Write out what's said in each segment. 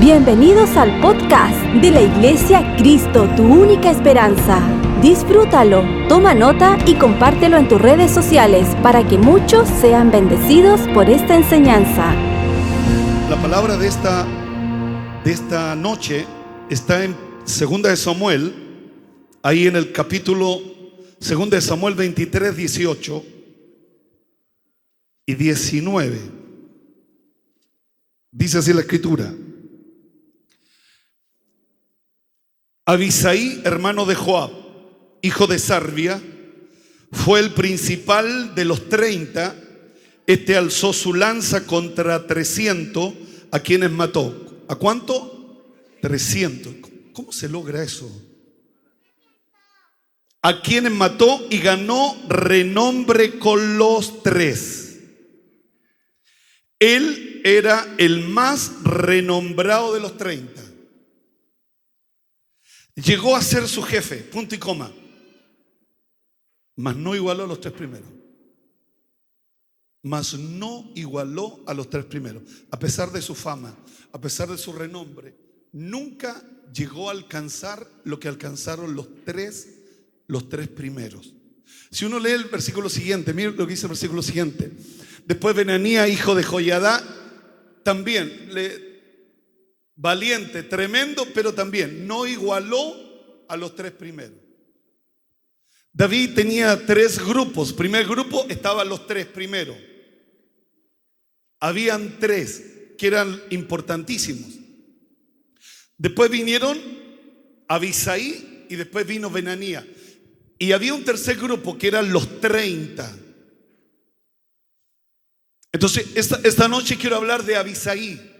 Bienvenidos al podcast de la Iglesia Cristo, tu única esperanza. Disfrútalo, toma nota y compártelo en tus redes sociales para que muchos sean bendecidos por esta enseñanza. La palabra de esta, de esta noche está en 2 de Samuel, ahí en el capítulo 2 de Samuel 23, 18 y 19. Dice así la escritura. Abisaí, hermano de Joab, hijo de Sarbia, fue el principal de los 30. Este alzó su lanza contra 300 a quienes mató. ¿A cuánto? 300. ¿Cómo se logra eso? A quienes mató y ganó renombre con los tres. Él era el más renombrado de los 30. Llegó a ser su jefe, punto y coma. Mas no igualó a los tres primeros. Mas no igualó a los tres primeros. A pesar de su fama, a pesar de su renombre, nunca llegó a alcanzar lo que alcanzaron los tres, los tres primeros. Si uno lee el versículo siguiente, mire lo que dice el versículo siguiente. Después Benanía, hijo de Joyadá, también le, valiente, tremendo, pero también no igualó a los tres primeros. David tenía tres grupos. Primer grupo estaban los tres primeros. Habían tres que eran importantísimos. Después vinieron Abisaí y después vino Benanía. Y había un tercer grupo que eran los 30. Entonces, esta, esta noche quiero hablar de Abisaí.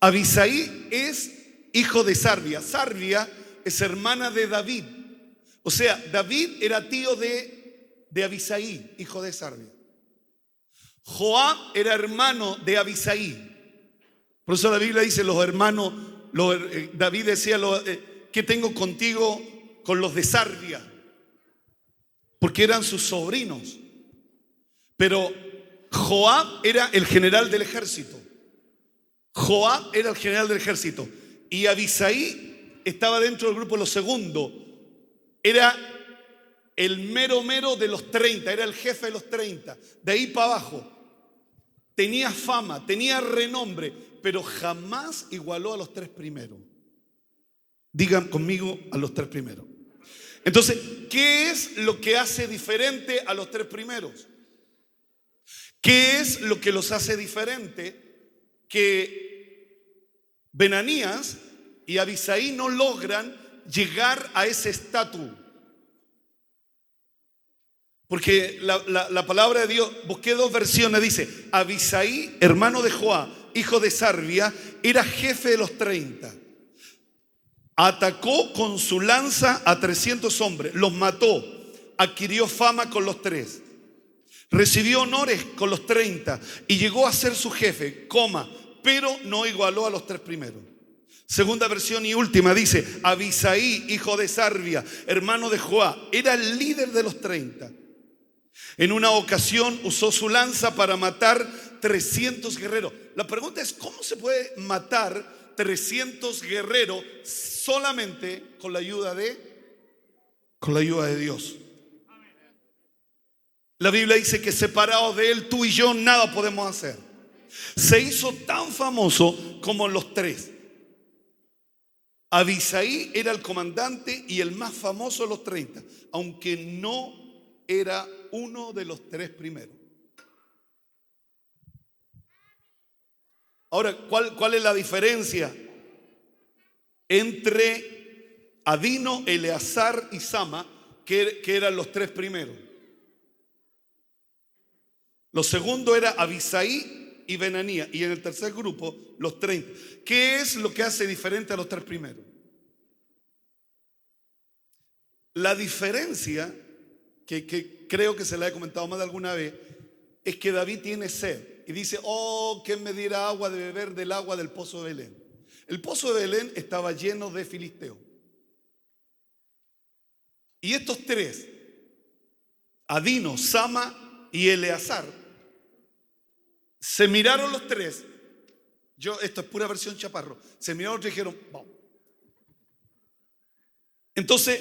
Abisaí es hijo de Sarbia. Sarbia es hermana de David. O sea, David era tío de, de Abisaí, hijo de Sarbia. Joab era hermano de Abisaí. Por eso la Biblia dice, los hermanos, eh, David decía, lo, eh, ¿qué tengo contigo con los de Sarbia? Porque eran sus sobrinos. Pero Joab era el general del ejército. Joab era el general del ejército y Abisaí estaba dentro del grupo de los segundos. Era el mero mero de los 30, era el jefe de los 30. De ahí para abajo. Tenía fama, tenía renombre, pero jamás igualó a los tres primeros. Digan conmigo a los tres primeros. Entonces, ¿qué es lo que hace diferente a los tres primeros? ¿Qué es lo que los hace diferente? Que Benanías y Abisaí no logran llegar a ese estatus. Porque la, palabra de Dios, busqué dos versiones, dice, Abisaí, hermano de Joá, hijo de Sarbia, era jefe de los 30. Atacó con su lanza a 300 hombres, los mató, adquirió fama con los tres, recibió honores con los 30 y llegó a ser su jefe, coma, pero no igualó a los tres primeros. Segunda versión y última dice, Abisaí, hijo de Sarbia, hermano de Joá, era el líder de los 30. En una ocasión usó su lanza para matar 300 guerreros. La pregunta es, ¿cómo se puede matar 300 guerreros solamente con la ayuda de con la ayuda de Dios? La Biblia dice que separados de él tú y yo nada podemos hacer se hizo tan famoso como los tres. Abisaí era el comandante y el más famoso de los 30, aunque no era uno de los tres primeros. Ahora, ¿cuál, es la diferencia entre Adino, Eleazar y Sama, que, que eran los tres primeros? Lo segundo era Abisaí y Benanía. Y en el tercer grupo, los 30. ¿Qué es lo que hace diferente a los tres primeros? La diferencia, que, creo que se la he comentado más de alguna vez, es que David tiene sed y dice, oh, que me diera agua de beber del agua del pozo de Belén. El pozo de Belén estaba lleno de filisteos. Y estos tres, Adino, Sama y Eleazar, se miraron los tres Yo, esto es pura versión chaparro. Se miraron y dijeron, vamos. Entonces,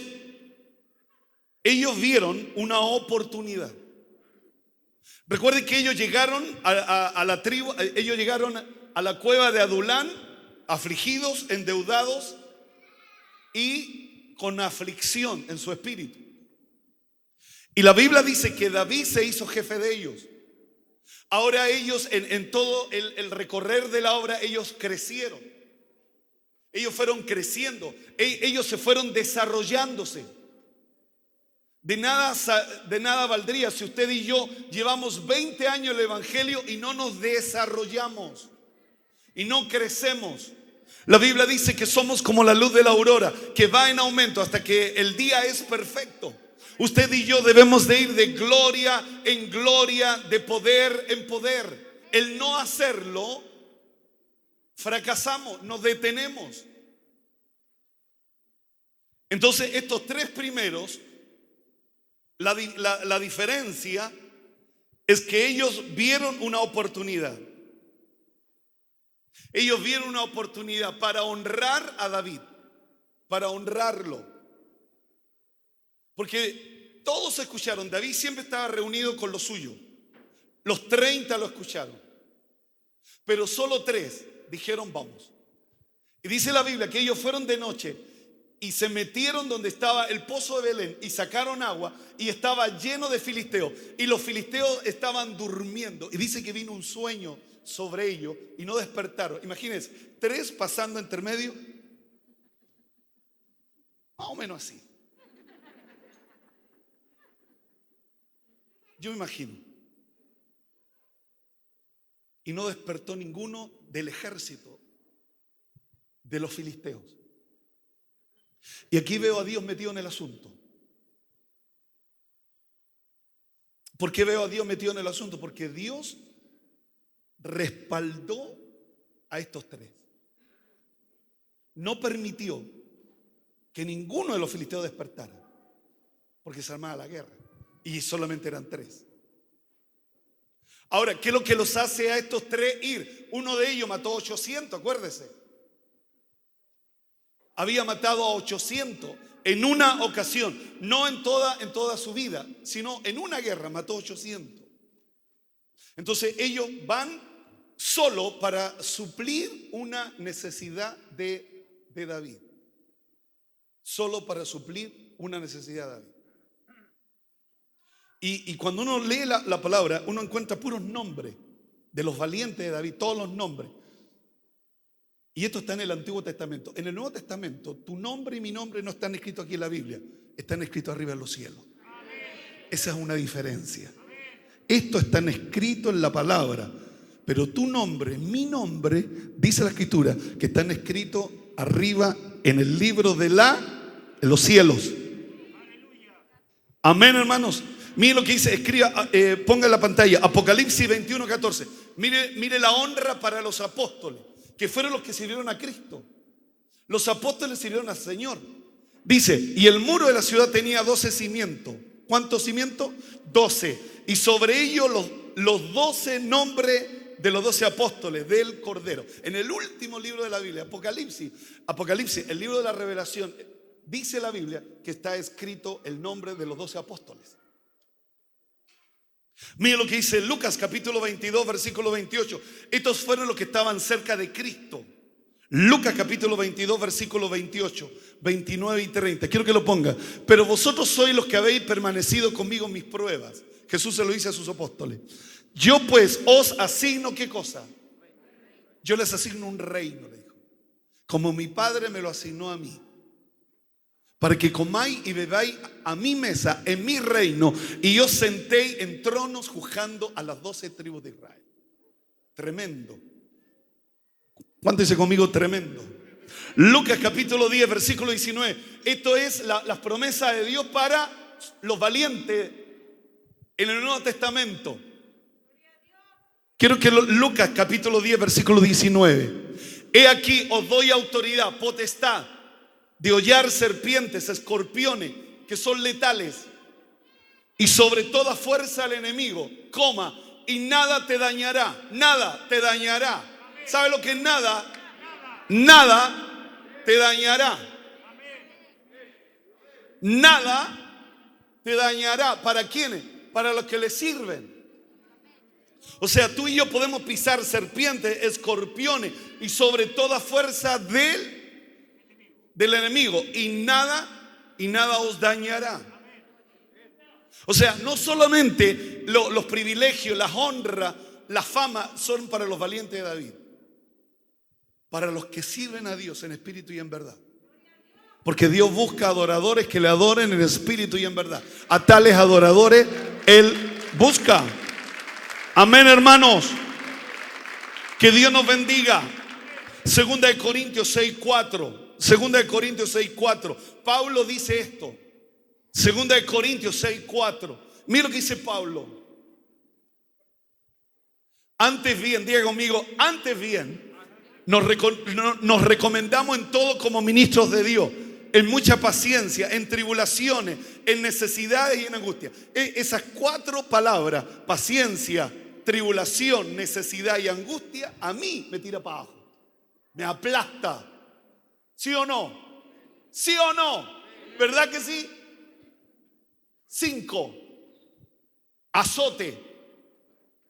ellos vieron una oportunidad. Recuerden que ellos llegaron a, la tribu, ellos llegaron a la cueva de Adulán, afligidos, endeudados y con aflicción en su espíritu. Y la Biblia dice que David se hizo jefe de ellos. Ahora ellos, en, todo el, recorrer de la obra, ellos crecieron. Ellos fueron creciendo. E, ellos se fueron desarrollándose. De nada, de nada valdría si usted y yo llevamos 20 años el Evangelio y no nos desarrollamos y no crecemos. La Biblia dice que somos como la luz de la aurora, que va en aumento hasta que el día es perfecto. Usted y yo debemos de ir de gloria en gloria, de poder en poder. El no hacerlo, fracasamos, nos detenemos. Entonces, estos tres primeros, la, la diferencia es que ellos vieron una oportunidad. Ellos vieron una oportunidad para honrar a David, para honrarlo. Porque todos escucharon, David siempre estaba reunido con lo suyo. Los 30 lo escucharon. Pero solo tres dijeron vamos. Y dice la Biblia que ellos fueron de noche y se metieron donde estaba el pozo de Belén y sacaron agua y estaba lleno de filisteos. Y los filisteos estaban durmiendo. Y dice que vino un sueño sobre ellos y no despertaron. Imagínense, tres pasando entre medio. Más o menos así. Yo me imagino. Y no despertó ninguno del ejército de los filisteos. Y aquí veo a Dios metido en el asunto. ¿Por qué veo a Dios metido en el asunto? Porque Dios respaldó a estos tres. No permitió que ninguno de los filisteos despertara, porque se armaba la guerra y solamente eran tres. Ahora, ¿qué es lo que los hace a estos tres ir? Uno de ellos mató 800, acuérdese. Había matado a 800 en una ocasión, no en toda, en toda su vida, sino en una guerra mató 800. Entonces ellos van solo para suplir una necesidad de, de David. Solo para suplir una necesidad de David. Y, cuando uno lee la, palabra, uno encuentra puros nombres de los valientes de David, todos los nombres. Y esto está en el Antiguo Testamento. En el Nuevo Testamento, tu nombre y mi nombre no están escritos aquí en la Biblia, están escritos arriba en los cielos. Esa es una diferencia. Esto está escrito en la palabra, pero tu nombre, mi nombre, dice la Escritura, que están escritos arriba en el libro de la, en los cielos. Amén, hermanos. Mire lo que dice, escriba, ah, eh, ponga en la pantalla, Apocalipsis 21, 14. Mire, mire la honra para los apóstoles, que fueron los que sirvieron a Cristo. Los apóstoles sirvieron al Señor. Dice, y el muro de la ciudad tenía 12 cimientos. ¿Cuántos cimientos? 12. Y sobre ellos los, los 12 nombres de los 12 apóstoles del Cordero. En el último libro de la Biblia, Apocalipsis, Apocalipsis, el libro de la revelación, dice la Biblia que está escrito el nombre de los 12 apóstoles. Mira lo que dice Lucas capítulo 22, versículo 28. Estos fueron los que estaban cerca de Cristo. Lucas capítulo 22, versículo 28, 29 y 30. Quiero que lo ponga. Pero vosotros sois los que habéis permanecido conmigo en mis pruebas. Jesús se lo dice a sus apóstoles. Yo pues os asigno qué cosa. Yo les asigno un reino, le dijo. Como mi padre me lo asignó a mí para que comáis y bebáis a mi mesa en mi reino y yo sentéis en tronos juzgando a las doce tribus de Israel. Tremendo. ¿Cuánto conmigo tremendo? Lucas capítulo 10, versículo 19. Esto es la, las promesas de Dios para los valientes en el Nuevo Testamento. Quiero que Lucas capítulo 10, versículo 19. He aquí os doy autoridad, potestad de hollar serpientes, escorpiones, que son letales, y sobre toda fuerza al enemigo, coma, y nada te dañará, nada te dañará. ¿Sabe lo que es nada? Nada te dañará. Nada te dañará. ¿Para quiénes? Para los que le sirven. O sea, tú y yo podemos pisar serpientes, escorpiones y sobre toda fuerza del, del enemigo. Y nada, y nada os dañará. O sea, no solamente los privilegios, las honras, la fama son para los valientes de David. Para los que sirven a Dios en espíritu y en verdad. Porque Dios busca adoradores que le adoren en espíritu y en verdad. A tales adoradores Él busca. Amén, hermanos. Que Dios nos bendiga. Segunda de Corintios 6:4. Segunda de Corintios 6:4. Pablo dice esto. Segunda de Corintios 6:4. Mira lo que dice Pablo. Antes bien, diga conmigo, antes bien, nos, nos recomendamos en todo como ministros de Dios en mucha paciencia, en tribulaciones, en necesidades y en angustia. E, esas cuatro palabras, paciencia, tribulación, necesidad y angustia, a mí me tira para abajo. Me aplasta. ¿Sí o no? ¿Sí o no? ¿Verdad que sí? Cinco. Azote.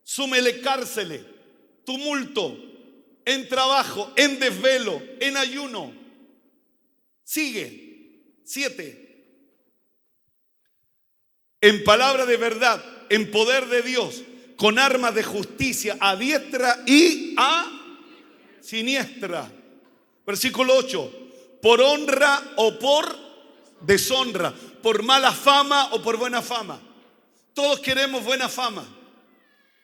Súmele cárcele. Tumulto. En trabajo. En desvelo. En ayuno. Sigue. Siete. En palabra de verdad. En poder de Dios con armas de justicia a diestra y a siniestra. Versículo 8. Por honra o por deshonra, por mala fama o por buena fama. Todos queremos buena fama,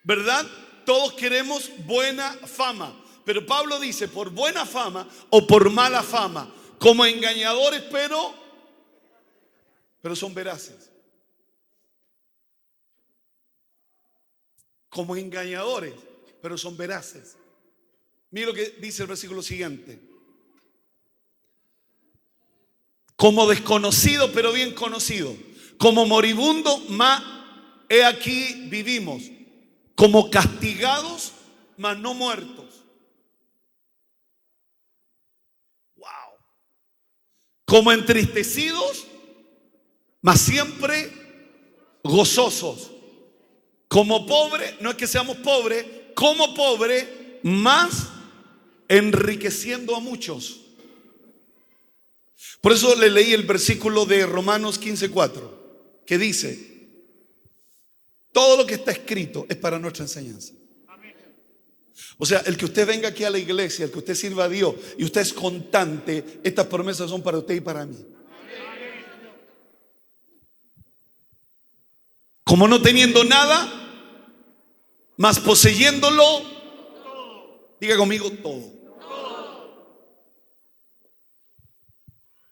¿verdad? Todos queremos buena fama. Pero Pablo dice, por buena fama o por mala fama, como engañadores, pero, pero son veraces. como engañadores, pero son veraces. Mira lo que dice el versículo siguiente. Como desconocido, pero bien conocido. Como moribundo, mas he aquí vivimos. Como castigados, mas no muertos. Wow. Como entristecidos, mas siempre gozosos como pobre, no es que seamos pobres, como pobre, más enriqueciendo a muchos. Por eso le leí el versículo de Romanos 15:4, que dice, todo lo que está escrito es para nuestra enseñanza. O sea, el que usted venga aquí a la iglesia, el que usted sirva a Dios y usted es constante, estas promesas son para usted y para mí. Como no teniendo nada, mas poseyéndolo, diga conmigo todo.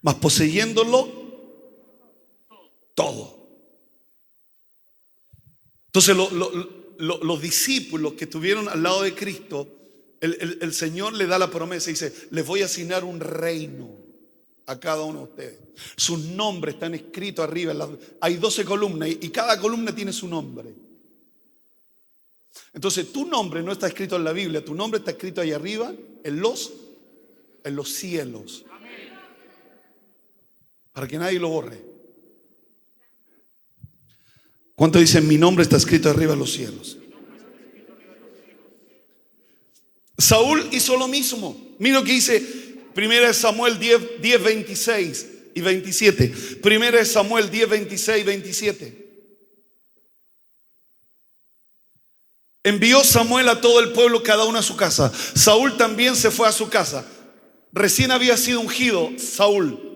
Mas poseyéndolo todo. Entonces los discípulos que estuvieron al lado de Cristo, el, el, Señor le da la promesa y dice, les voy a asignar un reino a cada uno de ustedes. Sus nombres están escritos arriba. Hay 12 columnas y cada columna tiene su nombre. Entonces tu nombre no está escrito en la Biblia, tu nombre está escrito ahí arriba, en los, en los cielos. Para que nadie lo borre. ¿Cuánto dicen mi nombre está escrito arriba en los cielos? Saúl hizo lo mismo. Mira lo que dice 1 Samuel 10, 10, 26 y 27. 1 Samuel 10, 26 27. Envió Samuel a todo el pueblo, cada uno a su casa. Saúl también se fue a su casa. Recién había sido ungido Saúl.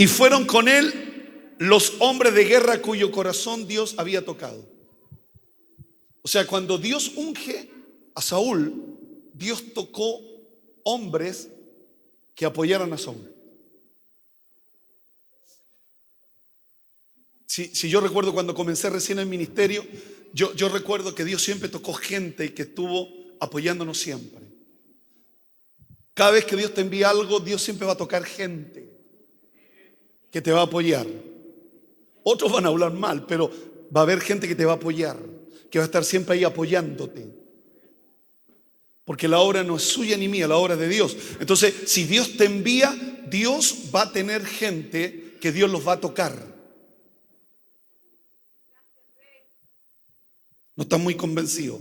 Y fueron con él los hombres de guerra cuyo corazón Dios había tocado. O sea, cuando Dios unge a Saúl, Dios tocó hombres que apoyaran a Saúl. Si, yo recuerdo cuando comencé recién el ministerio, yo, recuerdo que Dios siempre tocó gente y que estuvo apoyándonos siempre. Cada vez que Dios te envía algo, Dios siempre va a tocar gente que te va a apoyar. Otros van a hablar mal, pero va a haber gente que te va a apoyar, que va a estar siempre ahí apoyándote. Porque la obra no es suya ni mía, la obra es de Dios. Entonces, si Dios te envía, Dios va a tener gente que Dios los va a tocar. No está muy convencido.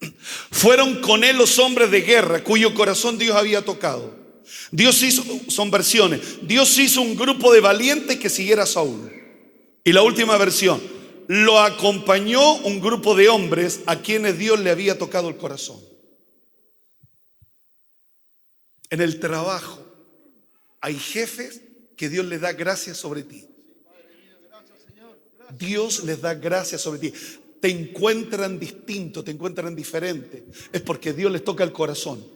Fueron con él los hombres de guerra cuyo corazón Dios había tocado. Dios hizo, son versiones, Dios hizo un grupo de valientes que siguiera a Saúl. Y la última versión, lo acompañó un grupo de hombres a quienes Dios le había tocado el corazón. En el trabajo hay jefes que Dios les da gracias sobre ti. Dios les da gracias sobre ti. Te encuentran distinto, te encuentran diferente. Es porque Dios les toca el corazón.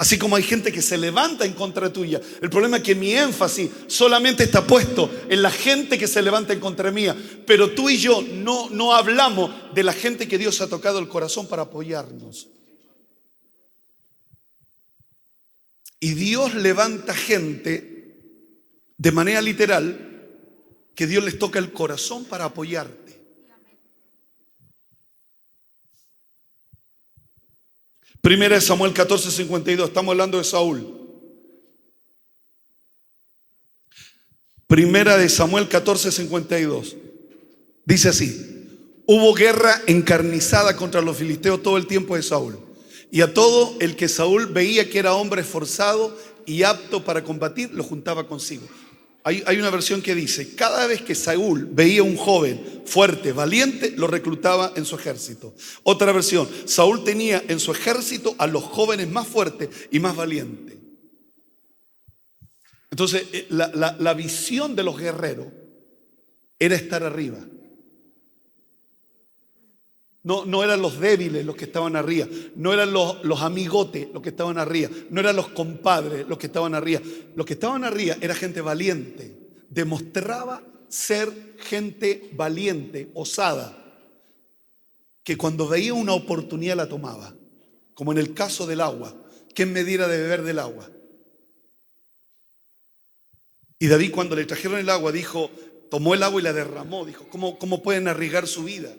Así como hay gente que se levanta en contra tuya. El problema es que mi énfasis solamente está puesto en la gente que se levanta en contra mía. Pero tú y yo no, no hablamos de la gente que Dios ha tocado el corazón para apoyarnos. Y Dios levanta gente de manera literal que Dios les toca el corazón para apoyarte. Primera de Samuel 14, 52, estamos hablando de Saúl. Primera de Samuel 14, 52. Dice así, hubo guerra encarnizada contra los filisteos todo el tiempo de Saúl. Y a todo el que Saúl veía que era hombre esforzado y apto para combatir, lo juntaba consigo. Hay, hay, una versión que dice, cada vez que Saúl veía un joven fuerte, valiente, lo reclutaba en su ejército. Otra versión, Saúl tenía en su ejército a los jóvenes más fuertes y más valientes. Entonces, eh, la, la visión de los guerreros era estar arriba. No, no eran los débiles los que estaban arriba, no eran los, los amigotes los que estaban arriba, no eran los compadres los que estaban arriba. Los que estaban arriba era gente valiente, demostraba ser gente valiente, osada, que cuando veía una oportunidad la tomaba, como en el caso del agua. ¿Quién me diera de beber del agua? Y David cuando le trajeron el agua dijo, tomó el agua y la derramó, dijo, ¿cómo, cómo pueden arriesgar su vida?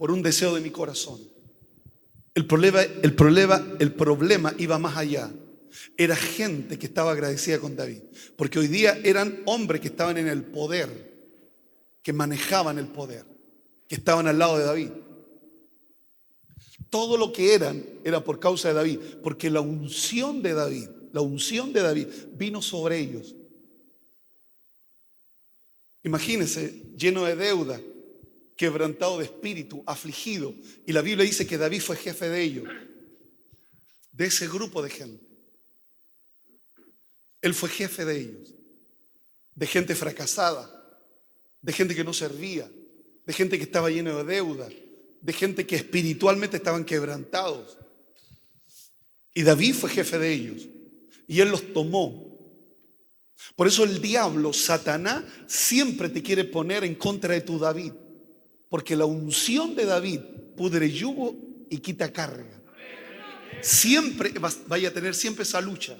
Por un deseo de mi corazón. El problema, el problema, el problema iba más allá. Era gente que estaba agradecida con David. Porque hoy día eran hombres que estaban en el poder, que manejaban el poder, que estaban al lado de David. Todo lo que eran era por causa de David, porque la unción de David, la unción de David vino sobre ellos. Imagínense, lleno de deuda, quebrantado de espíritu, afligido. Y la Biblia dice que David fue jefe de ellos, de ese grupo de gente. Él fue jefe de ellos, de gente fracasada, de gente que no servía, de gente que estaba llena de deuda, de gente que espiritualmente estaban quebrantados. Y David fue jefe de ellos. Y él los tomó. Por eso el diablo, Satanás, siempre te quiere poner en contra de tu David. Porque la unción de David pudre yugo y quita carga. Siempre vaya a tener siempre esa lucha.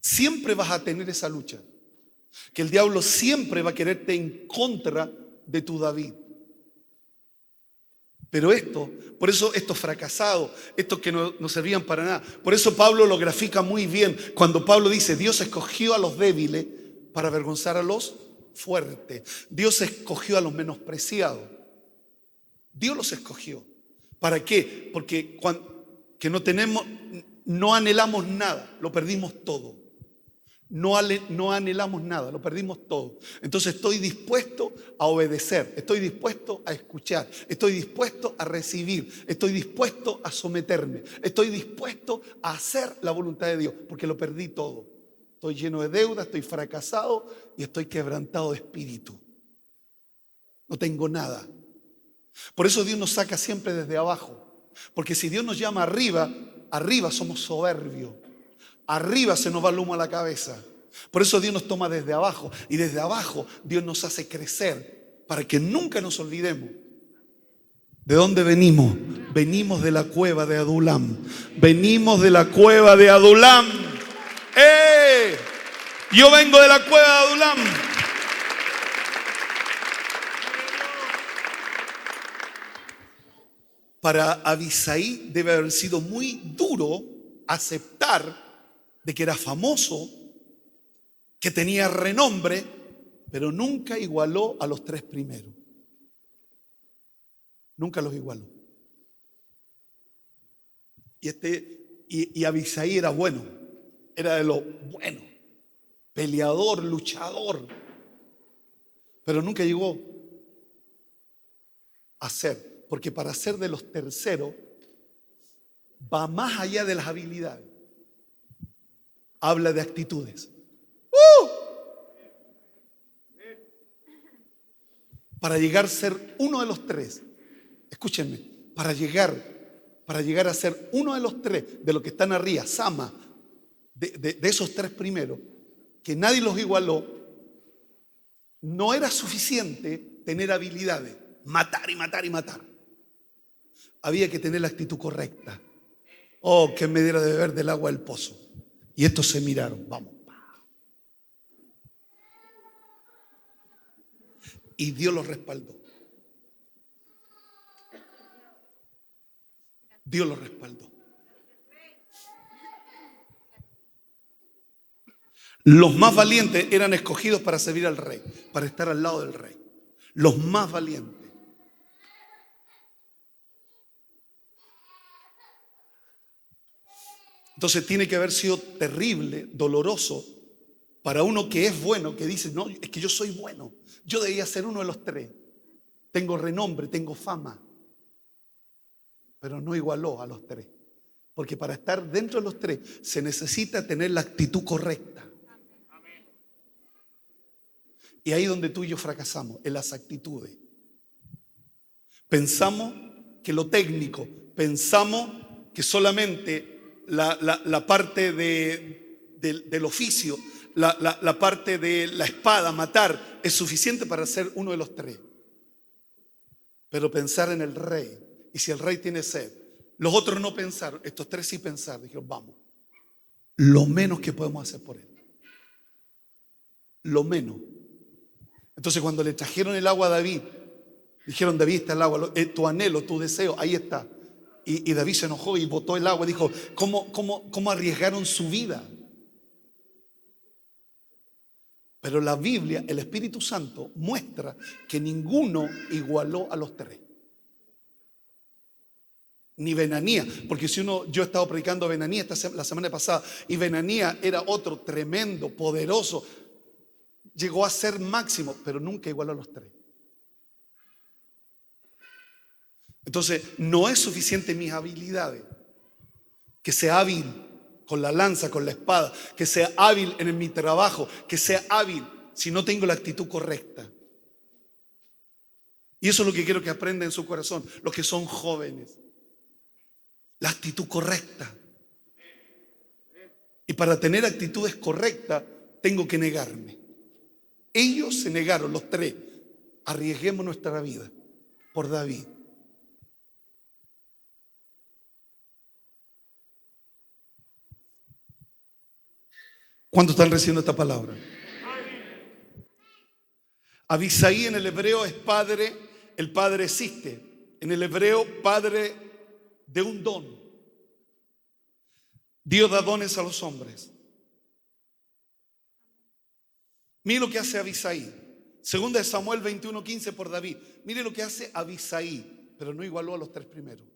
Siempre vas a tener esa lucha. Que el diablo siempre va a quererte en contra de tu David. Pero esto, por eso estos fracasados, estos que no, no, servían para nada, por eso Pablo lo grafica muy bien cuando Pablo dice, Dios escogió a los débiles para avergonzar a los fuerte. Dios escogió a los menospreciados. Dios los escogió. ¿Para qué? Porque cuando, que no tenemos, no anhelamos nada, lo perdimos todo. No, no anhelamos nada, lo perdimos todo. Entonces estoy dispuesto a obedecer, estoy dispuesto a escuchar, estoy dispuesto a recibir, estoy dispuesto a someterme, estoy dispuesto a hacer la voluntad de Dios, porque lo perdí todo. Estoy lleno de deuda, estoy fracasado y estoy quebrantado de espíritu. No tengo nada. Por eso Dios nos saca siempre desde abajo. Porque si Dios nos llama arriba, arriba somos soberbios. Arriba se nos va el humo a la cabeza. Por eso Dios nos toma desde abajo. Y desde abajo Dios nos hace crecer para que nunca nos olvidemos. ¿De dónde venimos? Venimos de la cueva de Adulam. Venimos de la cueva de Adulam. ¡Eh! Yo vengo de la cueva de Adulam. para Abisaí debe haber sido muy duro aceptar de que era famoso, que tenía renombre, pero nunca igualó a los tres primeros. Nunca los igualó. Y, este, y, y Abisaí era bueno, era de lo bueno, peleador, luchador, pero nunca llegó a ser, porque para ser de los terceros va más allá de las habilidades, habla de actitudes. ¡Uh! Para llegar a ser uno de los tres, escúchenme, para llegar, para llegar a ser uno de los tres, de los que están arriba, Sama, de, esos tres primeros, que nadie los igualó, no era suficiente tener habilidades, matar y matar y matar. Había que tener la actitud correcta. Oh, que me diera de beber del agua del pozo. Y estos se miraron, vamos. Y Dios los respaldó. Dios los respaldó. Los más valientes eran escogidos para servir al rey, para estar al lado del rey. Los más valientes. Entonces tiene que haber sido terrible, doloroso para uno que es bueno, que dice, no, es que yo soy bueno. Yo debía ser uno de los tres. Tengo renombre, tengo fama. Pero no igualó a los tres. Porque para estar dentro de los tres se necesita tener la actitud correcta. Y ahí donde tú y yo fracasamos, en las actitudes. Pensamos que lo técnico, pensamos que solamente la, parte del oficio, la, la parte de la espada, matar, es suficiente para ser uno de los tres. Pero pensar en el rey, y si el rey tiene sed, los otros no pensaron, estos tres sí pensaron, dijeron, vamos, lo menos que podemos hacer por él. Lo menos. Entonces cuando le trajeron el agua a David, dijeron, David está el agua, eh, tu anhelo, tu deseo, ahí está. Y, David se enojó y botó el agua. Dijo, ¿cómo, cómo, cómo arriesgaron su vida? Pero la Biblia, el Espíritu Santo, muestra que ninguno igualó a los tres. Ni Benanía, porque si uno, yo he estado predicando a Benanía la semana pasada, y Benanía era otro tremendo, poderoso, llegó a ser máximo, pero nunca igualó a los tres. Entonces, no es suficiente mis habilidades. Que sea hábil con la lanza, con la espada, que sea hábil en mi trabajo, que sea hábil si no tengo la actitud correcta. Y eso es lo que quiero que aprendan en su corazón, los que son jóvenes. La actitud correcta. Y para tener actitudes correctas, tengo que negarme. Ellos se negaron, los tres. Arriesguemos nuestra vida por David. ¿Cuántos están recibiendo esta palabra? Abisaí en el hebreo es padre, el padre existe. En el hebreo, padre de un don. Dios da dones a los hombres. Mire lo que hace Abisaí. Segunda de Samuel 21:15 por David. Mire lo que hace Abisaí, pero no igualó a los tres primeros.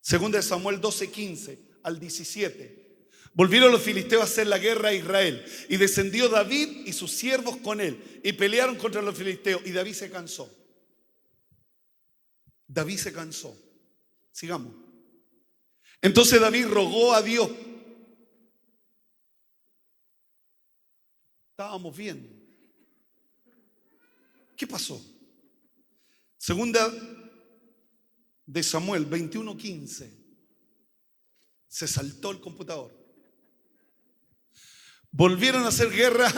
Segunda de Samuel 12:15 al 17. Volvieron los filisteos a hacer la guerra a Israel y descendió David y sus siervos con él y pelearon contra los filisteos y David se cansó. David se cansó. Sigamos. Entonces David rogó a Dios Estábamos bien. ¿Qué pasó? Segunda de Samuel 21:15. Se saltó el computador. Volvieron a hacer guerra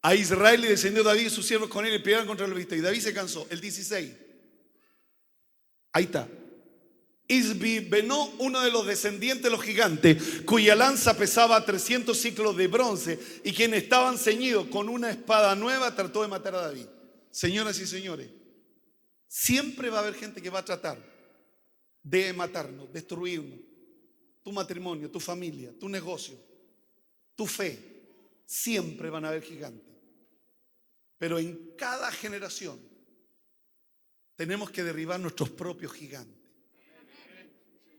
a Israel y descendió David y sus siervos con él y pelearon contra los filisteos. Y David se cansó. El 16. Ahí está. Isbi Benó, uno de los descendientes de los gigantes, cuya lanza pesaba 300 ciclos de bronce y quienes estaban ceñidos con una espada nueva, trató de matar a David. Señoras y señores, siempre va a haber gente que va a tratar de matarnos, destruirnos. Tu matrimonio, tu familia, tu negocio, tu fe, siempre van a haber gigantes. Pero en cada generación tenemos que derribar nuestros propios gigantes.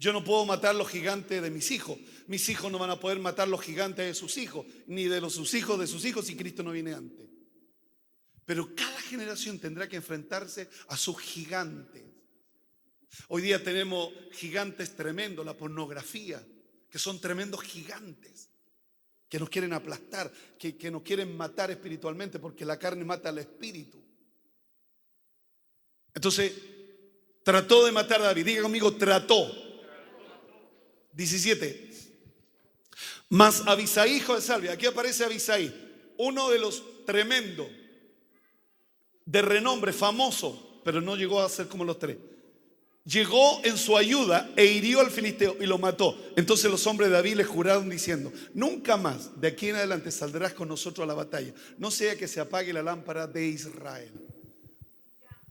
Yo no puedo matar los gigantes de mis hijos. Mis hijos no van a poder matar los gigantes de sus hijos, ni de los sus hijos de sus hijos si Cristo no viene antes. Pero cada generación tendrá que enfrentarse a sus gigantes. Hoy día tenemos gigantes tremendos, la pornografía, que son tremendos gigantes, que nos quieren aplastar, que, que nos quieren matar espiritualmente, porque la carne mata al espíritu. Entonces, trató de matar a David. Diga conmigo, trató. 17. Mas Abisaí, hijo de Salvia, aquí aparece Abisaí, uno de los tremendos, de renombre, famoso, pero no llegó a ser como los tres. Llegó en su ayuda e hirió al filisteo y lo mató. Entonces los hombres de David le juraron diciendo, nunca más de aquí en adelante saldrás con nosotros a la batalla, no sea que se apague la lámpara de Israel.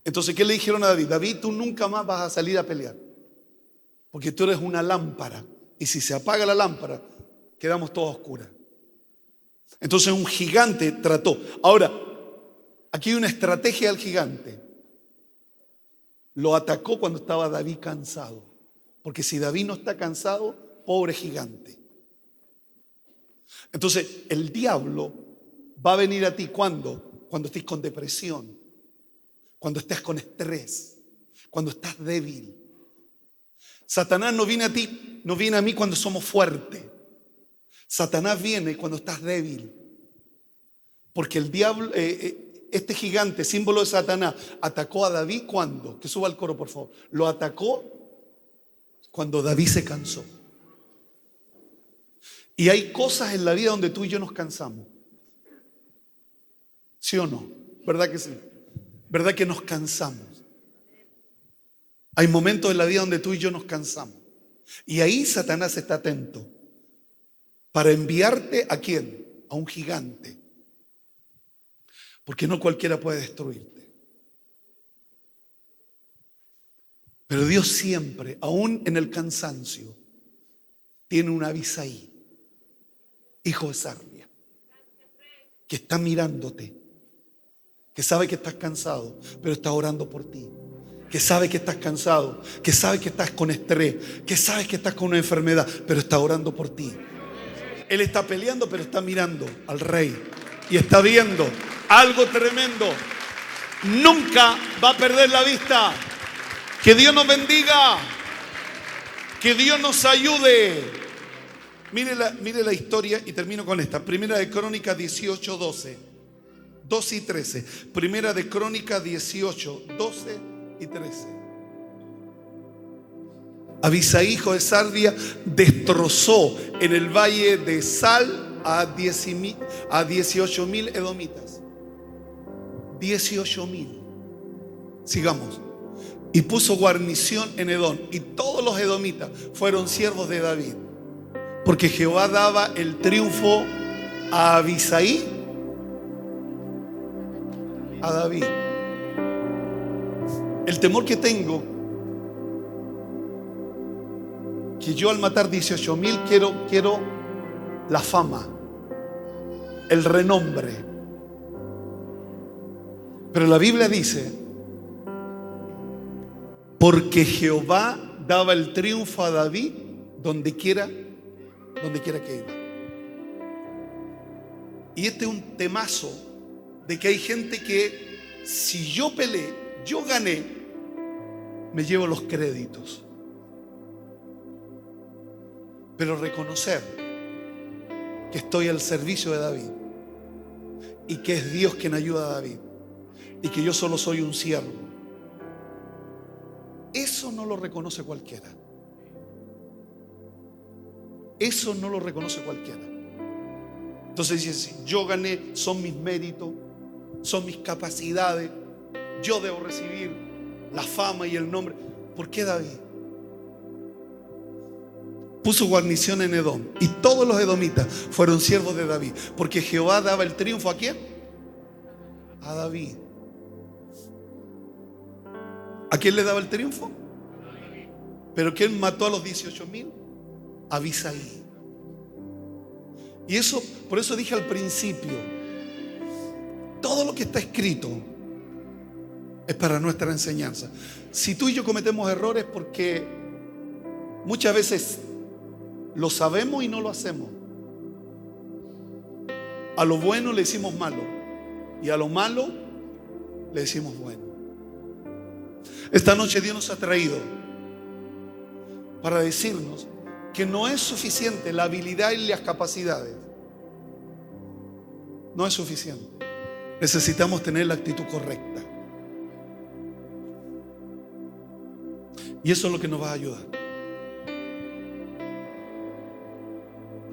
Entonces, ¿qué le dijeron a David? David, tú nunca más vas a salir a pelear. Porque tú eres una lámpara. Y si se apaga la lámpara, quedamos todos oscuras. Entonces un gigante trató. Ahora, aquí hay una estrategia del gigante. Lo atacó cuando estaba David cansado. Porque si David no está cansado, pobre gigante. Entonces, el diablo va a venir a ti cuando? Cuando estés con depresión, cuando estés con estrés, cuando estás débil, Satanás no viene a ti, no viene a mí cuando somos fuertes. Satanás viene cuando estás débil. Porque el diablo, eh, eh, este gigante, símbolo de Satanás, atacó a David cuando, que suba al coro por favor, lo atacó cuando David se cansó. Y hay cosas en la vida donde tú y yo nos cansamos. ¿Sí o no? ¿Verdad que sí? ¿Verdad que nos cansamos? Hay momentos en la vida donde tú y yo nos cansamos. Y ahí Satanás está atento para enviarte a quién? A un gigante. Porque no cualquiera puede destruirte. Pero Dios siempre, aún en el cansancio, tiene una ahí hijo de Sarbia, que está mirándote, que sabe que estás cansado, pero está orando por ti que sabe que estás cansado, que sabe que estás con estrés, que sabe que estás con una enfermedad, pero está orando por ti. Él está peleando, pero está mirando al rey y está viendo algo tremendo. Nunca va a perder la vista. Que Dios nos bendiga. Que Dios nos ayude. Mire la, mire la historia y termino con esta. Primera de Crónicas 18, 12. 12 y 13. Primera de Crónicas 18, 12 y 13. Abisaí, hijo de Sardia, destrozó en el valle de Sal a, 18 mil edomitas. 18 mil. Sigamos. Y puso guarnición en Edom. Y todos los edomitas fueron siervos de David. Porque Jehová daba el triunfo a Abisaí, a David. El temor que tengo, que yo al matar 18 mil quiero, quiero la fama, el renombre. Pero la Biblia dice, porque Jehová daba el triunfo a David donde quiera, donde quiera que iba. Y este es un temazo de que hay gente que si yo peleé, yo gané, me llevo los créditos. Pero reconocer que estoy al servicio de David y que es Dios quien ayuda a David y que yo solo soy un siervo. Eso no lo reconoce cualquiera. Eso no lo reconoce cualquiera. Entonces dice, yo gané, son mis méritos, son mis capacidades, yo debo recibir la fama y el nombre. ¿Por qué David? Puso guarnición en Edom y todos los edomitas fueron siervos de David, porque Jehová daba el triunfo a quién? A David. ¿A quién le daba el triunfo? Pero ¿quién mató a los 18 mil? Abisaí. Y eso, por eso dije al principio, todo lo que está escrito es para nuestra enseñanza. Si tú y yo cometemos errores porque muchas veces lo sabemos y no lo hacemos. A lo bueno le decimos malo y a lo malo le decimos bueno. Esta noche Dios nos ha traído para decirnos que no es suficiente la habilidad y las capacidades. No es suficiente. Necesitamos tener la actitud correcta. Y eso es lo que nos va a ayudar.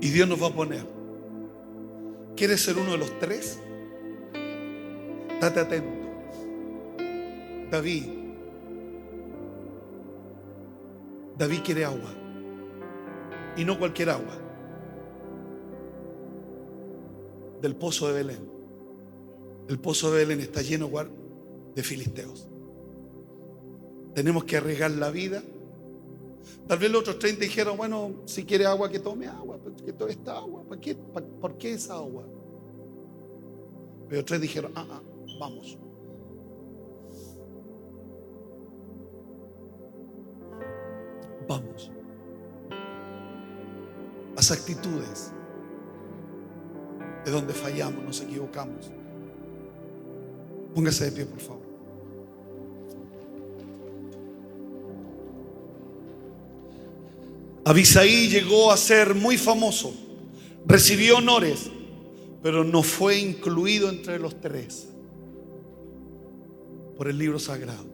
Y Dios nos va a poner. ¿Quieres ser uno de los tres? Date atento. David. David quiere agua. Y no cualquier agua. Del pozo de Belén. El pozo de Belén está lleno de filisteos. Tenemos que arriesgar la vida. Tal vez los otros 30 dijeron, bueno, si quiere agua, que tome agua. Que tome esta agua. ¿Por qué, ¿Por qué esa agua? Pero tres dijeron, ah, ah, vamos. Vamos. Las actitudes de donde fallamos, nos equivocamos. Póngase de pie, por favor. Abisaí llegó a ser muy famoso, recibió honores, pero no fue incluido entre los tres por el libro sagrado.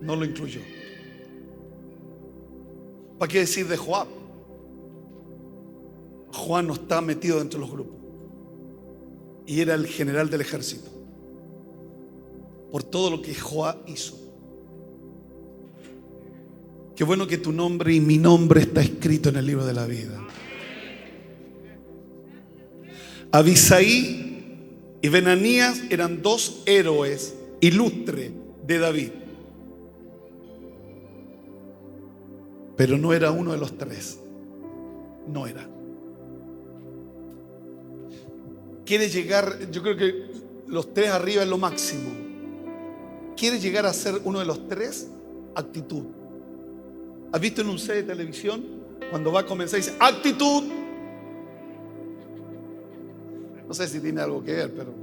No lo incluyó. ¿Para qué decir de Joab? Juan no está metido dentro de los grupos. Y era el general del ejército. Por todo lo que Joab hizo. Qué bueno que tu nombre y mi nombre está escrito en el libro de la vida. Abisaí y Benanías eran dos héroes ilustres de David. Pero no era uno de los tres. No era. Quiere llegar, yo creo que los tres arriba es lo máximo. Quiere llegar a ser uno de los tres, actitud. ¿Has visto en un set de televisión cuando va a comenzar dice, actitud? No sé si tiene algo que ver, pero...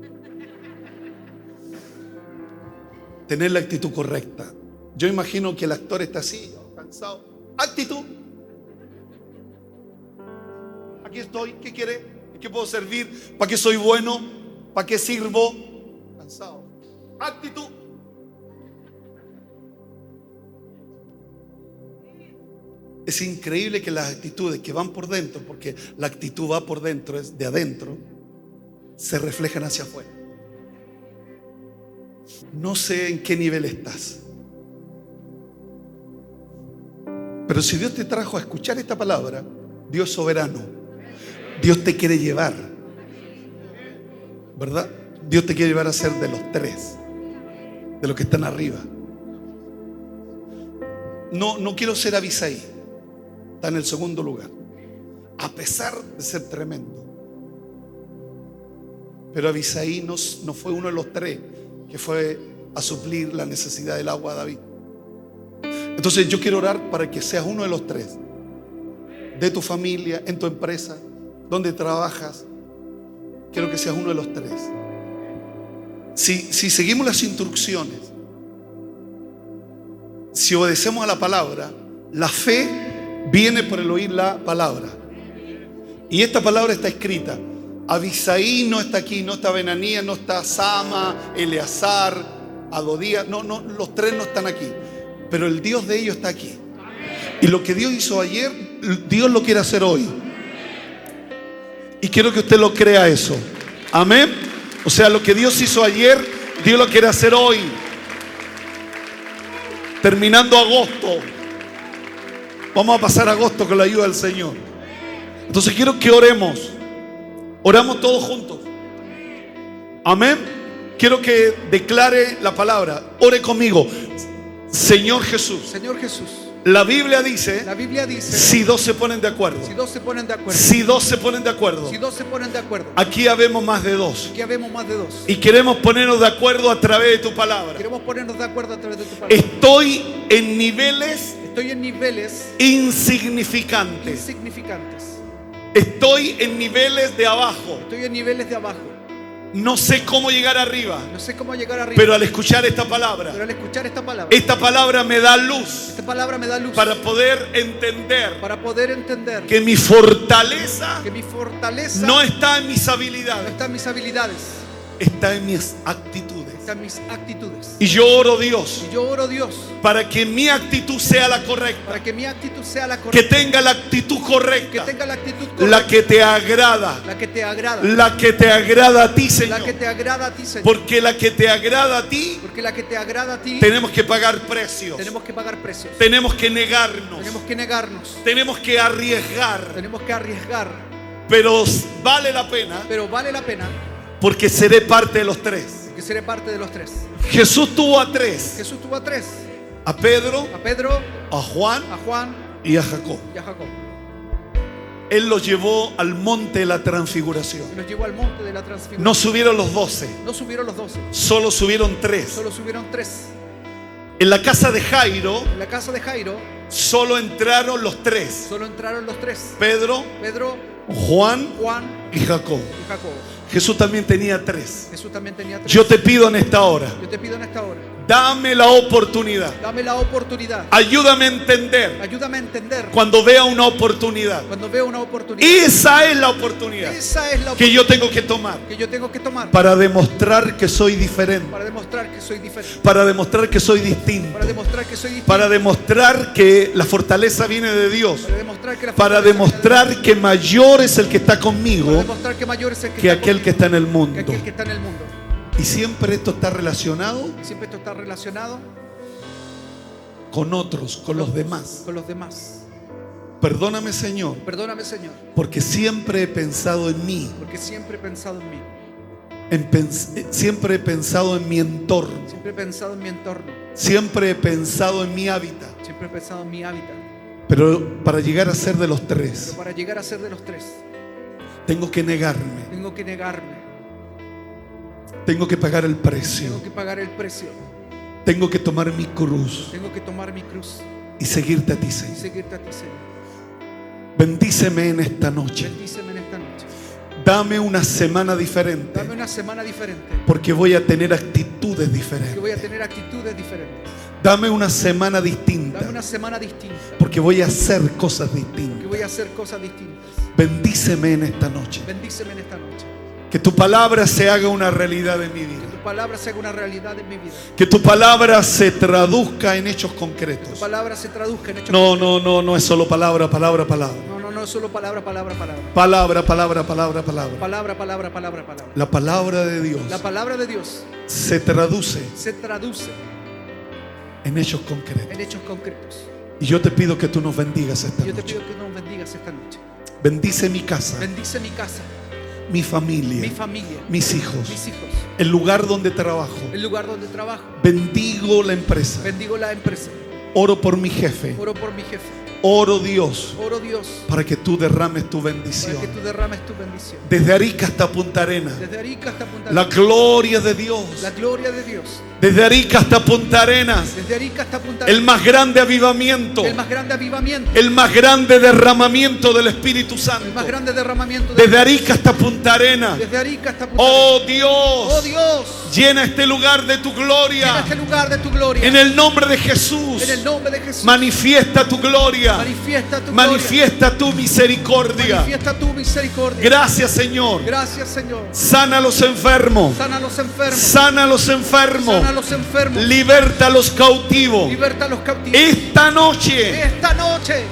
Tener la actitud correcta. Yo imagino que el actor está así, cansado actitud. Aquí estoy, ¿qué quiere? ¿Qué puedo servir? ¿Para qué soy bueno? ¿Para qué sirvo? Cansado. Actitud. Es increíble que las actitudes que van por dentro, porque la actitud va por dentro, es de adentro, se reflejan hacia afuera. No sé en qué nivel estás. Pero si Dios te trajo a escuchar esta palabra, Dios soberano. Dios te quiere llevar. ¿Verdad? Dios te quiere llevar a ser de los tres, de los que están arriba. No, no quiero ser Abisaí. Está en el segundo lugar. A pesar de ser tremendo. Pero Abisaí no, fue uno de los tres que fue a suplir la necesidad del agua a David. Entonces yo quiero orar para que seas uno de los tres. De tu familia, en tu empresa, donde trabajas. Quiero que seas uno de los tres. Si, si seguimos las instrucciones, si obedecemos a la palabra, la fe viene por el oír la palabra. Y esta palabra está escrita. Abisaí no está aquí, no está Benanía, no está Sama, Eleazar, Adodía, no, no, los tres no están aquí. Pero el Dios de ellos está aquí. Y lo que Dios hizo ayer, Dios lo quiere hacer hoy. Y quiero que usted lo crea eso. Amén. O sea, lo que Dios hizo ayer, Dios lo quiere hacer hoy. Terminando agosto. Vamos a pasar agosto con la ayuda del Señor. Entonces quiero que oremos. Oramos todos juntos. Amén. Quiero que declare la palabra. Ore conmigo. Señor Jesús. Señor Jesús, La Biblia dice, la Biblia dice, si dos se ponen de acuerdo, si dos se ponen de acuerdo, si dos se ponen de acuerdo, si dos se ponen de acuerdo, aquí habemos más de dos. aquí habemos más de dos. Y queremos ponernos de acuerdo a través de tu palabra. Queremos ponernos de acuerdo a través de tu palabra. Estoy en niveles Estoy en niveles insignificantes. insignificantes. Estoy en niveles de abajo. Estoy en niveles de abajo. No sé cómo llegar arriba. No sé cómo llegar arriba. Pero al escuchar esta palabra, Pero al escuchar esta palabra, esta palabra me da luz esta palabra me da luz para poder entender para poder entender que mi fortaleza que mi fortaleza no está en mis no habilidades, está en mis habilidades, está en mis actitudes. En mis actitudes. Y yo oro Dios Y yo oro Dios para que mi actitud sea la correcta, para que mi actitud sea la que correcta, tenga la actitud que correcta, tenga la actitud correcta, la que te agrada, la que te agrada, la que te agrada a ti, la Señor. que te agrada a ti, Señor. Porque la que te agrada a ti, Porque la que te agrada a ti, tenemos que pagar precios, tenemos que pagar precios, tenemos que negarnos, tenemos que negarnos, tenemos que arriesgar, tenemos que arriesgar, pero vale la pena pero vale la pena porque seré parte de los tres. Que seré parte de los tres. Jesús tuvo a tres, Jesús tuvo a tres, a Pedro, a Pedro, a Juan a Juan y a Jacob. y a Jacob. Él los llevó al monte de la transfiguración. Los llevó al monte de la transfiguración. No subieron los doce, No subieron los doce, solo subieron tres. solo subieron tres. En la casa de Jairo En la casa de Jairo solo entraron los tres, solo entraron los tres. Pedro, Pedro, Juan Juan y Jacob. y Jacob. Jesús también tenía tres. Jesús también tenía tres. Yo te pido en esta hora, Yo te pido en esta hora, dame la oportunidad. dame la oportunidad. Ayúdame a entender Ayúdame a entender cuando vea una oportunidad. cuando veo una oportunidad. Esa es la oportunidad Esa es la que oportunidad yo tengo que tomar que yo tengo que tomar para demostrar que soy diferente, para demostrar que soy diferente, para demostrar que soy distinto, para demostrar que soy distinto, para demostrar que la fortaleza viene de Dios, para demostrar que la para demostrar que mayor es el que está Dios, para conmigo demostrar que mayor es el que, que está aquel que está en el conmigo que mundo. aquel que está en el mundo. Y siempre esto está relacionado Siempre esto está relacionado con otros, con los demás. con los demás. Perdóname Señor, Perdóname, Señor, porque siempre he pensado en mí, porque siempre he pensado en mí, en pens- siempre he pensado en mi entorno, siempre he pensado en mi entorno, siempre he pensado en mi hábitat. siempre he pensado en mi hábitat. Pero para llegar a ser de los Pero tres, para llegar a ser de los tres, tengo que negarme, tengo que negarme, tengo que pagar el precio, tengo que pagar el precio, tengo que tomar mi cruz tengo que tomar mi cruz y seguirte a ti, y Señor. seguirte a ti, Señor. Bendíceme en esta noche. Bendíceme en esta noche. Dame una semana diferente, Dame una semana diferente, porque voy a tener actitudes diferentes. voy a tener actitudes diferentes. Dame una semana distinta, Dame una semana distinta, porque voy a hacer cosas distintas. voy a hacer cosas distintas. Bendíceme en esta noche. Bendíceme en esta noche. Que tu palabra se haga una realidad en mi Que vida. tu palabra se haga una realidad en mi vida. Que tu palabra se traduzca en hechos Tu concretos. palabra se traduzca en hechos. No, no, no, no es solo palabra, palabra, palabra. No, no, no es solo palabra, palabra, palabra. Palabra, palabra, palabra, palabra. Palabra, palabra, palabra, palabra. La palabra de Dios La palabra de Dios se traduce se traduce en hechos concretos. en hechos concretos. Y yo te pido que tú nos bendigas esta Yo te noche. pido que nos bendigas esta noche. Bendice mi casa, Bendice mi casa, mi mi familia, familia, mis hijos, mis hijos, el lugar donde trabajo. el lugar donde trabajo. Bendigo la empresa. Bendigo la empresa. Oro por mi jefe. Oro por mi jefe. Oro Dios Oro Dios para que tú derrames tu para bendición. que tú derrames tu bendición. Desde Arica hasta Punta Arena. Desde Arica hasta Punta La Arenas. gloria de Dios. La gloria de Dios. Desde Arica hasta Punta Arenas. Desde Arica hasta Punta El Arenas. más grande avivamiento. El más grande avivamiento. El más grande derramamiento del Espíritu El Santo. más grande derramamiento. de- Desde Arica hasta Punta Arenas. Desde Arica hasta Punta Oh Arenas. Dios. Oh Dios. Llena este lugar de tu gloria. este lugar de tu gloria. En el nombre de Jesús. En el nombre de Jesús. Manifiesta tu gloria. Manifiesta tu Manifiesta tu gloria. misericordia. Manifiesta tu misericordia. Gracias Señor. Gracias, Señor. Sana a los enfermos. Sana a los enfermos. Sana a los enfermos. Sana a los enfermos. Liberta a los cautivos. Liberta a los cautivos. Esta noche Esta noche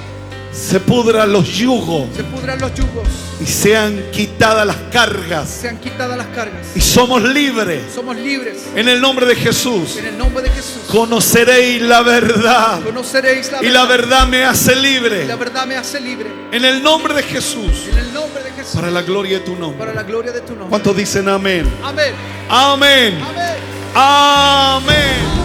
se pudran los yugos se pudran los yugos. y sean quitadas las cargas. Sean quitadas las cargas. Y somos libres. Somos libres. En el nombre de Jesús. En el nombre de Jesús. Conoceréis la verdad. Conoceréis la Y la verdad. verdad me hace Y la libre. verdad me hace libre. En el nombre de Jesús. En el nombre de Jesús. Para la gloria de tu Para nombre. la gloria de tu nombre. ¿Cuántos dicen amén? Amén. Amén. Amén. Amén.